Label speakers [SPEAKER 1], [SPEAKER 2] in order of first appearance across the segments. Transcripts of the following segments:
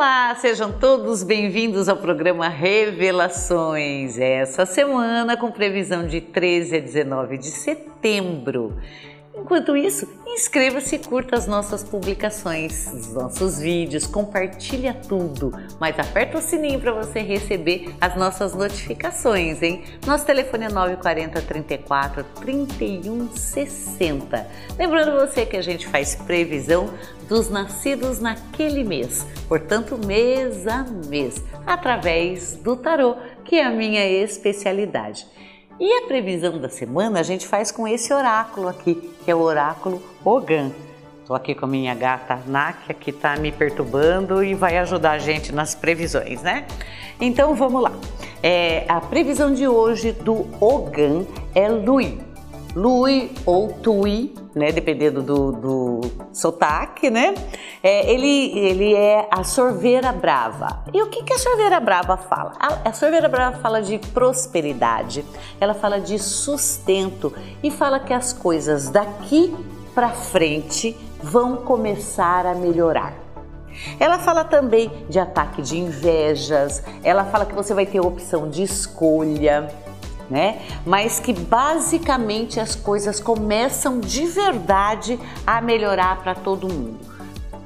[SPEAKER 1] Olá, sejam todos bem-vindos ao programa Revelações. Essa semana com previsão de 13 a 19 de setembro. Enquanto isso, inscreva-se e curta as nossas publicações, os nossos vídeos, compartilha tudo, mas aperta o sininho para você receber as nossas notificações, hein? Nosso telefone é 940 34 31 60. Lembrando você que a gente faz previsão dos nascidos naquele mês, portanto, mês a mês, através do tarô, que é a minha especialidade. E a previsão da semana a gente faz com esse oráculo aqui, que é o oráculo Ogan. Estou aqui com a minha gata Nákia, que está me perturbando e vai ajudar a gente nas previsões, né? Então vamos lá. É, a previsão de hoje do Ogan é Lui. Lui ou Tui, né, dependendo do, do sotaque, né? É, ele, ele é a sorveira brava. E o que, que a sorveira brava fala? A, a sorveira brava fala de prosperidade, ela fala de sustento e fala que as coisas daqui para frente vão começar a melhorar. Ela fala também de ataque de invejas, ela fala que você vai ter opção de escolha né? Mas que basicamente as coisas começam de verdade a melhorar para todo mundo.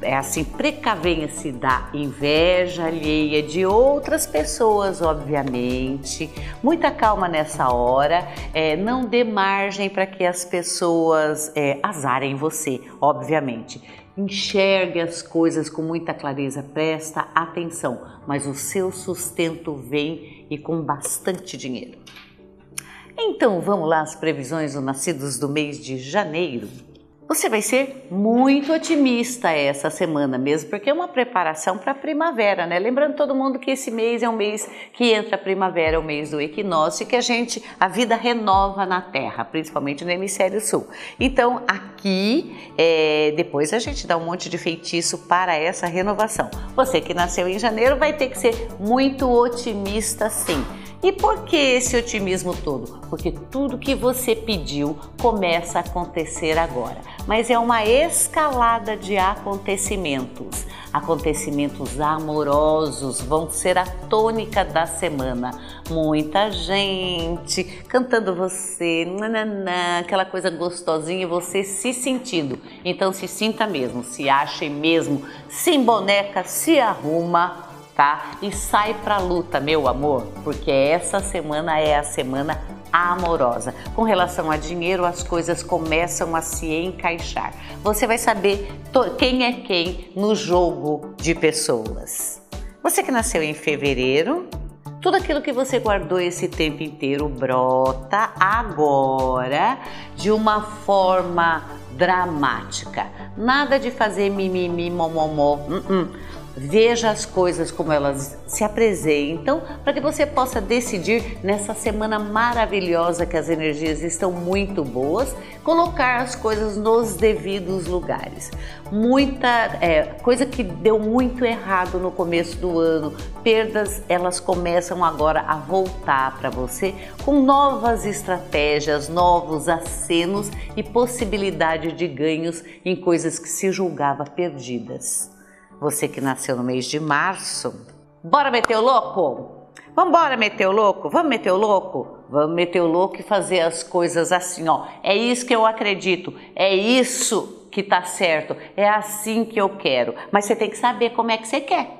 [SPEAKER 1] É assim, precavenha-se da inveja alheia de outras pessoas, obviamente. Muita calma nessa hora. É, não dê margem para que as pessoas é, azarem você, obviamente. Enxergue as coisas com muita clareza, presta atenção, mas o seu sustento vem e com bastante dinheiro. Então vamos lá as previsões dos nascidos do mês de janeiro. Você vai ser muito otimista essa semana mesmo, porque é uma preparação para a primavera, né? Lembrando todo mundo que esse mês é um mês que entra a primavera, é o mês do equinócio, que a gente, a vida renova na Terra, principalmente no hemisfério sul. Então aqui, é, depois a gente dá um monte de feitiço para essa renovação. Você que nasceu em janeiro vai ter que ser muito otimista sim. E por que esse otimismo todo? Porque tudo que você pediu começa a acontecer agora. Mas é uma escalada de acontecimentos. Acontecimentos amorosos vão ser a tônica da semana. Muita gente cantando você, nananã, aquela coisa gostosinha, você se sentindo. Então se sinta mesmo, se ache mesmo, se emboneca, se arruma tá? E sai pra luta, meu amor, porque essa semana é a semana amorosa. Com relação a dinheiro, as coisas começam a se encaixar. Você vai saber quem é quem no jogo de pessoas. Você que nasceu em fevereiro, tudo aquilo que você guardou esse tempo inteiro brota agora de uma forma dramática. Nada de fazer mimimi, momomó. Uh -uh. Veja as coisas como elas se apresentam para que você possa decidir nessa semana maravilhosa que as energias estão muito boas, colocar as coisas nos devidos lugares. Muita é, coisa que deu muito errado no começo do ano, perdas, elas começam agora a voltar para você com novas estratégias, novos acenos e possibilidade de ganhos em coisas que se julgava perdidas. Você que nasceu no mês de março, bora meter o louco? Vambora meter o louco? Vamos meter o louco? Vamos meter o louco e fazer as coisas assim, ó. É isso que eu acredito, é isso que tá certo, é assim que eu quero. Mas você tem que saber como é que você quer.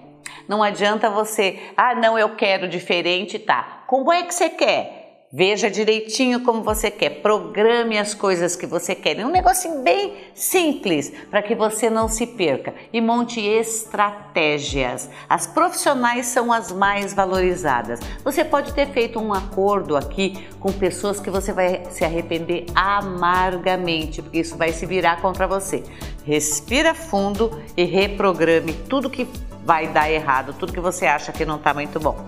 [SPEAKER 1] Não adianta você, ah, não, eu quero diferente, tá. Como é que você quer? Veja direitinho como você quer, programe as coisas que você quer. É um negocinho bem simples para que você não se perca e monte estratégias. As profissionais são as mais valorizadas. Você pode ter feito um acordo aqui com pessoas que você vai se arrepender amargamente, porque isso vai se virar contra você. Respira fundo e reprograme tudo que vai dar errado, tudo que você acha que não está muito bom.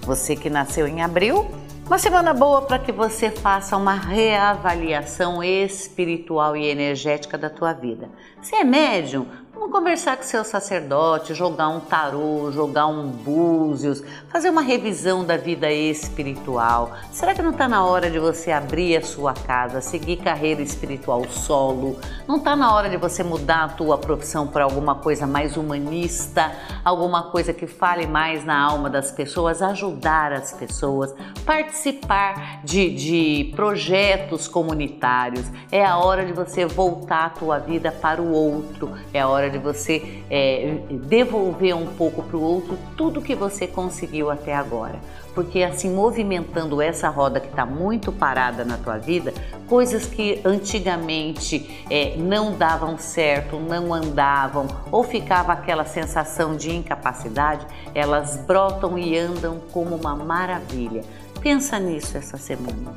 [SPEAKER 1] Você que nasceu em abril, uma semana boa para que você faça uma reavaliação espiritual e energética da tua vida. Se é médium, Vamos conversar com seu sacerdote, jogar um tarô, jogar um búzios, fazer uma revisão da vida espiritual. Será que não está na hora de você abrir a sua casa, seguir carreira espiritual solo? Não está na hora de você mudar a tua profissão para alguma coisa mais humanista, alguma coisa que fale mais na alma das pessoas, ajudar as pessoas, participar de, de projetos comunitários? É a hora de você voltar a tua vida para o outro, é a hora de você é, devolver um pouco para o outro tudo que você conseguiu até agora. Porque assim, movimentando essa roda que está muito parada na tua vida, coisas que antigamente é, não davam certo, não andavam, ou ficava aquela sensação de incapacidade, elas brotam e andam como uma maravilha. Pensa nisso essa semana.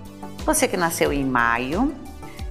[SPEAKER 1] Você que nasceu em maio,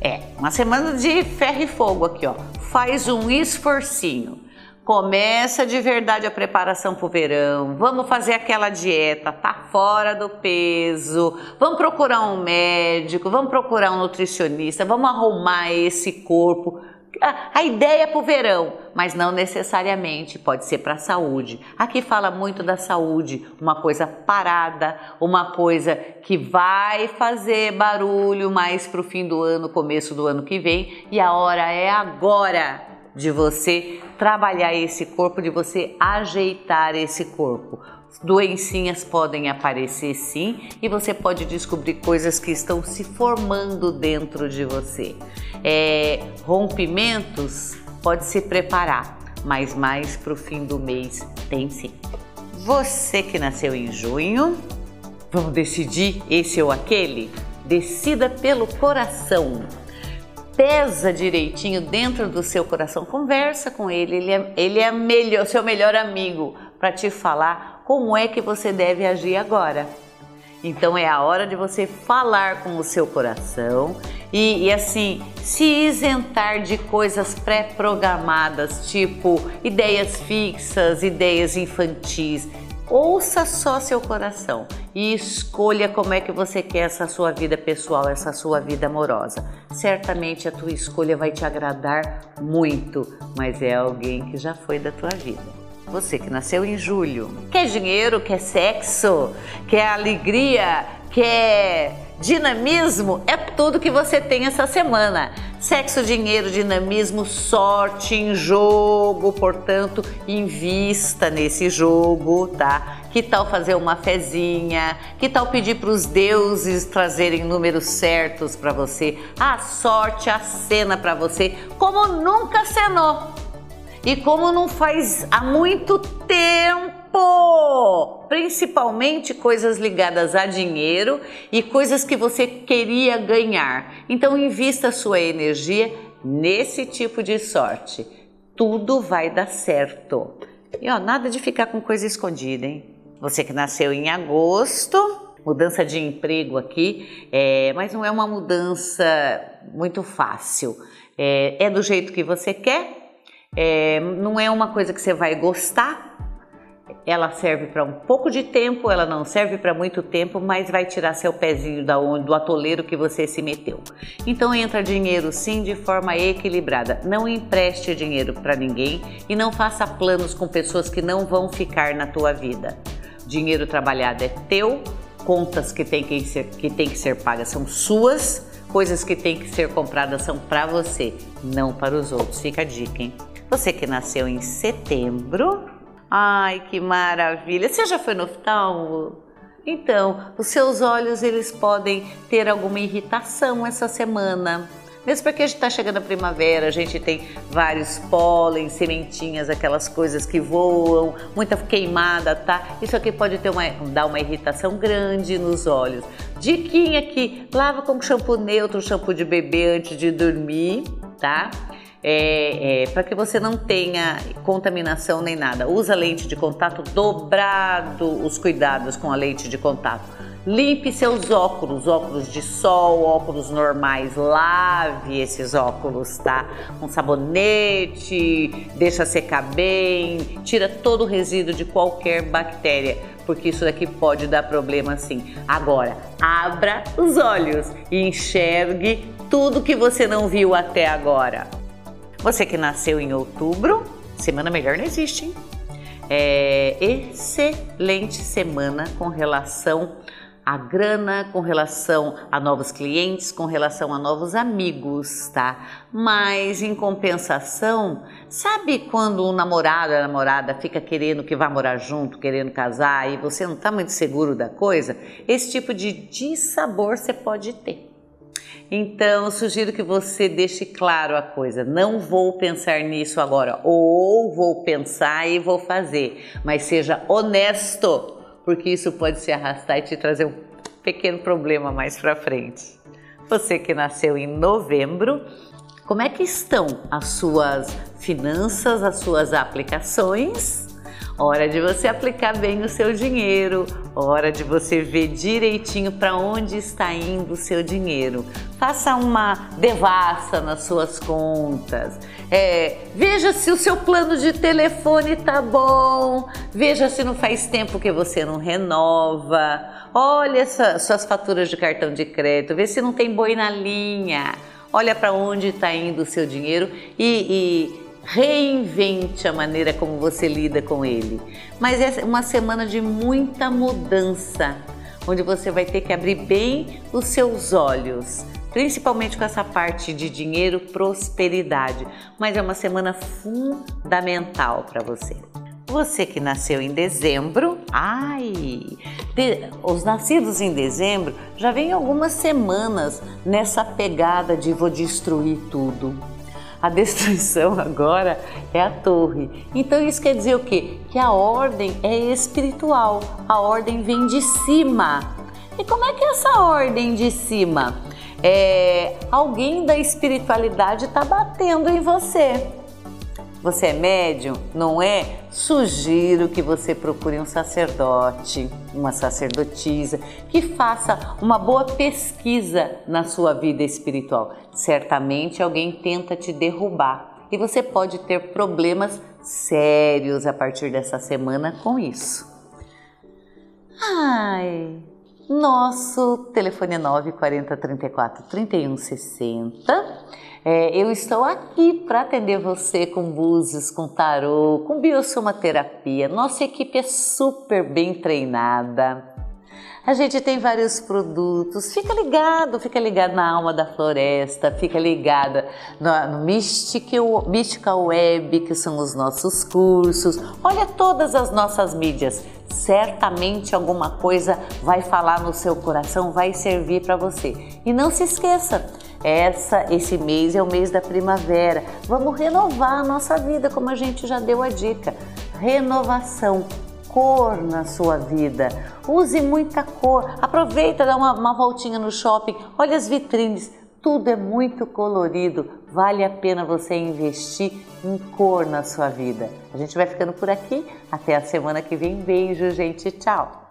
[SPEAKER 1] é, uma semana de ferro e fogo aqui, ó. Faz um esforcinho. Começa de verdade a preparação para o verão. Vamos fazer aquela dieta, tá fora do peso. Vamos procurar um médico, vamos procurar um nutricionista, vamos arrumar esse corpo a, ideia é para o verão, mas não necessariamente, pode ser para a saúde. Aqui fala muito da saúde, uma coisa parada, uma coisa que vai fazer barulho mais para o fim do ano, começo do ano que vem, e a hora é agora de você trabalhar esse corpo, de você ajeitar esse corpo. Doencinhas podem aparecer sim e você pode descobrir coisas que estão se formando dentro de você. É, rompimentos pode se preparar, mas mais para o fim do mês tem sim. Você que nasceu em junho, vamos decidir esse ou aquele? Decida pelo coração pesa direitinho dentro do seu coração, conversa com ele, ele é, ele é melhor, seu melhor amigo para te falar como é que você deve agir agora. Então é a hora de você falar com o seu coração e, e assim se isentar de coisas pré-programadas, tipo ideias fixas, ideias infantis. Ouça só seu coração e escolha como é que você quer essa sua vida pessoal, essa sua vida amorosa. Certamente a tua escolha vai te agradar muito, mas é alguém que já foi da tua vida. Você que nasceu em julho, quer dinheiro, quer sexo, quer alegria, quer dinamismo, é tudo que você tem essa semana. Sexo, dinheiro, dinamismo, sorte em jogo, portanto, invista nesse jogo, tá? Que tal fazer uma fezinha? Que tal pedir para os deuses trazerem números certos para você? A sorte, a cena para você, como nunca cenou. E como não faz há muito tempo, principalmente coisas ligadas a dinheiro e coisas que você queria ganhar. Então invista sua energia nesse tipo de sorte. Tudo vai dar certo. E ó, nada de ficar com coisa escondida, hein? Você que nasceu em agosto, mudança de emprego aqui, é, mas não é uma mudança muito fácil. É, é do jeito que você quer, é, não é uma coisa que você vai gostar. Ela serve para um pouco de tempo, ela não serve para muito tempo, mas vai tirar seu pezinho da onde, do atoleiro que você se meteu. Então entra dinheiro sim de forma equilibrada. Não empreste dinheiro para ninguém e não faça planos com pessoas que não vão ficar na tua vida. Dinheiro trabalhado é teu, contas que tem que ser, que tem que ser pagas são suas, coisas que tem que ser compradas são para você, não para os outros. Fica a dica, hein? Você que nasceu em setembro. Ai, que maravilha! Você já foi no oftalmo? Então, os seus olhos eles podem ter alguma irritação essa semana. Mesmo porque a gente está chegando a primavera, a gente tem vários pólen, sementinhas, aquelas coisas que voam, muita queimada, tá? Isso aqui pode ter uma, dar uma irritação grande nos olhos. Diquinha aqui, lava com shampoo neutro, shampoo de bebê antes de dormir, tá? É, é, para que você não tenha contaminação nem nada. Usa lente de contato dobrado os cuidados com a lente de contato. Limpe seus óculos, óculos de sol, óculos normais, lave esses óculos, tá? Com sabonete, deixa secar bem, tira todo o resíduo de qualquer bactéria, porque isso daqui pode dar problema sim. Agora, abra os olhos e enxergue tudo que você não viu até agora. Você que nasceu em outubro, semana melhor não existe, hein? É, excelente semana com relação a grana, com relação a novos clientes, com relação a novos amigos, tá? Mas em compensação, sabe quando um namorado ou namorada fica querendo que vá morar junto, querendo casar e você não está muito seguro da coisa? Esse tipo de dissabor você pode ter. Então, sugiro que você deixe claro a coisa. Não vou pensar nisso agora, ou vou pensar e vou fazer, mas seja honesto porque isso pode se arrastar e te trazer um pequeno problema mais para frente. Você que nasceu em novembro, como é que estão as suas finanças, as suas aplicações? Hora de você aplicar bem o seu dinheiro, hora de você ver direitinho para onde está indo o seu dinheiro. Faça uma devassa nas suas contas. É, veja se o seu plano de telefone tá bom. Veja se não faz tempo que você não renova. Olha suas faturas de cartão de crédito. Vê se não tem boi na linha. Olha para onde está indo o seu dinheiro e, e reinvente a maneira como você lida com ele. Mas é uma semana de muita mudança, onde você vai ter que abrir bem os seus olhos, principalmente com essa parte de dinheiro, prosperidade. Mas é uma semana fundamental para você. Você que nasceu em dezembro, ai, de, os nascidos em dezembro já vem algumas semanas nessa pegada de vou destruir tudo a destruição agora é a torre. Então isso quer dizer o quê? Que a ordem é espiritual, a ordem vem de cima. E como é que é essa ordem de cima? É, alguém da espiritualidade está batendo em você. Você é médium? Não é? Sugiro que você procure um sacerdote, uma sacerdotisa, que faça uma boa pesquisa na sua vida espiritual. Certamente alguém tenta te derrubar e você pode ter problemas sérios a partir dessa semana com isso. Ai, nosso telefone é 940 34 31 60 é, eu estou aqui para atender você com búzios, com tarô, com biosomaterapia. Nossa equipe é super bem treinada. A gente tem vários produtos. Fica ligado, fica ligado na Alma da Floresta, fica ligada no, no Mystical Web, que são os nossos cursos. Olha todas as nossas mídias. Certamente alguma coisa vai falar no seu coração, vai servir para você. E não se esqueça, essa, esse mês é o mês da primavera. Vamos renovar a nossa vida, como a gente já deu a dica. Renovação, cor na sua vida. Use muita cor. Aproveita, dá uma, uma voltinha no shopping. Olha as vitrines. Tudo é muito colorido. Vale a pena você investir em cor na sua vida. A gente vai ficando por aqui. Até a semana que vem. Beijo, gente. Tchau.